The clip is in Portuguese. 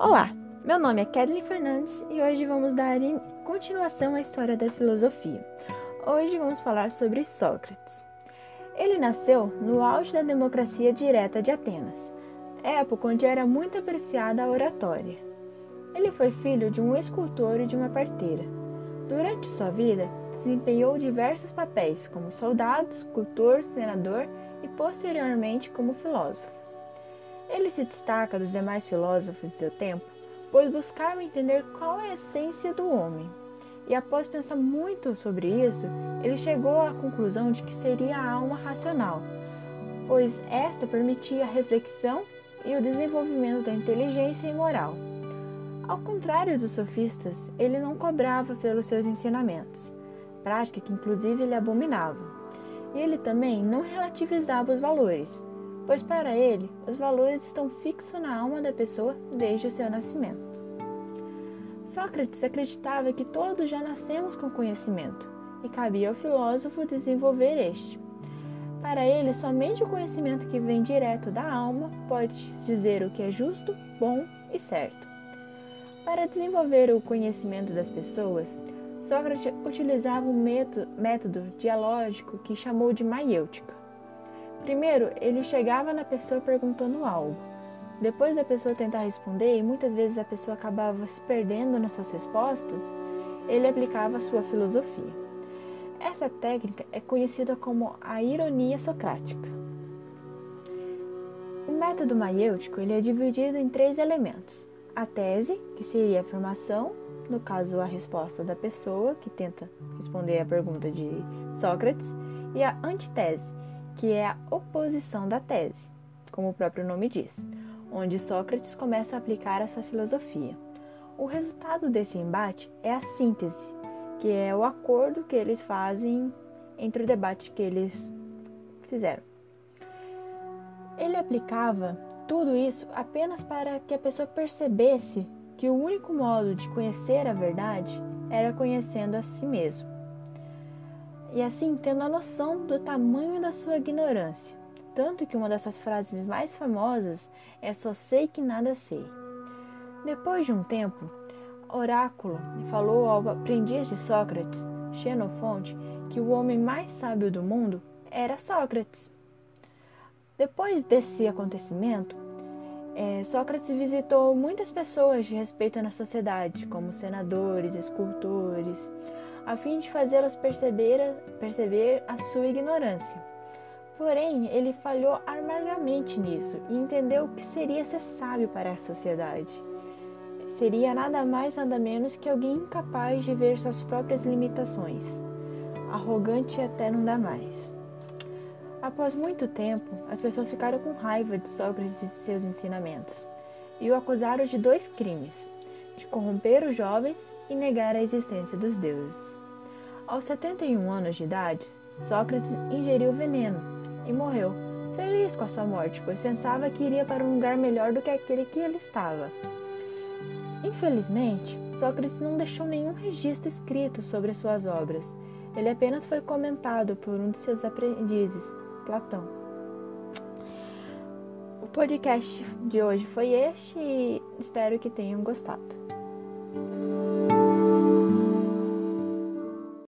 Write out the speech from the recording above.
Olá, meu nome é Kathleen Fernandes e hoje vamos dar continuação à história da filosofia. Hoje vamos falar sobre Sócrates. Ele nasceu no auge da democracia direta de Atenas, época onde era muito apreciada a oratória. Ele foi filho de um escultor e de uma parteira. Durante sua vida, desempenhou diversos papéis como soldado, escultor, senador e posteriormente como filósofo. Ele se destaca dos demais filósofos de seu tempo, pois buscava entender qual é a essência do homem. E após pensar muito sobre isso, ele chegou à conclusão de que seria a alma racional, pois esta permitia a reflexão e o desenvolvimento da inteligência e moral. Ao contrário dos sofistas, ele não cobrava pelos seus ensinamentos, prática que inclusive ele abominava. E ele também não relativizava os valores, pois para ele os valores estão fixos na alma da pessoa desde o seu nascimento. Sócrates acreditava que todos já nascemos com conhecimento e cabia ao filósofo desenvolver este. Para ele, somente o conhecimento que vem direto da alma pode dizer o que é justo, bom e certo. Para desenvolver o conhecimento das pessoas, Sócrates utilizava um método, dialógico que chamou de maiêutica. Primeiro, ele chegava na pessoa perguntando algo. Depois da pessoa tentar responder, e muitas vezes a pessoa acabava se perdendo nas suas respostas, ele aplicava sua filosofia. Essa técnica é conhecida como a ironia socrática. O método maiêutico ele é dividido em três elementos: a tese, que seria a afirmação, no caso a resposta da pessoa que tenta responder a pergunta de Sócrates, e a antitese, que é a oposição da tese, como o próprio nome diz, onde Sócrates começa a aplicar a sua filosofia. O resultado desse embate é a síntese, que é o acordo que eles fazem entre o debate que eles fizeram. Ele aplicava tudo isso apenas para que a pessoa percebesse que o único modo de conhecer a verdade era conhecendo a si mesmo. E assim tendo a noção do tamanho da sua ignorância. Tanto que uma das suas frases mais famosas é só sei que nada sei. Depois de um tempo, Oráculo falou ao aprendiz de Sócrates, Xenofonte, que o homem mais sábio do mundo era Sócrates. Depois desse acontecimento, é, Sócrates visitou muitas pessoas de respeito na sociedade, como senadores, escultores, a fim de fazê-las perceber, perceber a sua ignorância. Porém, ele falhou amargamente nisso e entendeu que seria ser sábio para a sociedade. Seria nada mais nada menos que alguém incapaz de ver suas próprias limitações, arrogante até não dá mais. Após muito tempo, as pessoas ficaram com raiva de Sócrates e seus ensinamentos e o acusaram de dois crimes: de corromper os jovens e negar a existência dos deuses. Aos 71 anos de idade, Sócrates ingeriu veneno e morreu, feliz com a sua morte, pois pensava que iria para um lugar melhor do que aquele que ele estava. Infelizmente, Sócrates não deixou nenhum registro escrito sobre suas obras. Ele apenas foi comentado por um de seus aprendizes, Platão. O podcast de hoje foi este e espero que tenham gostado.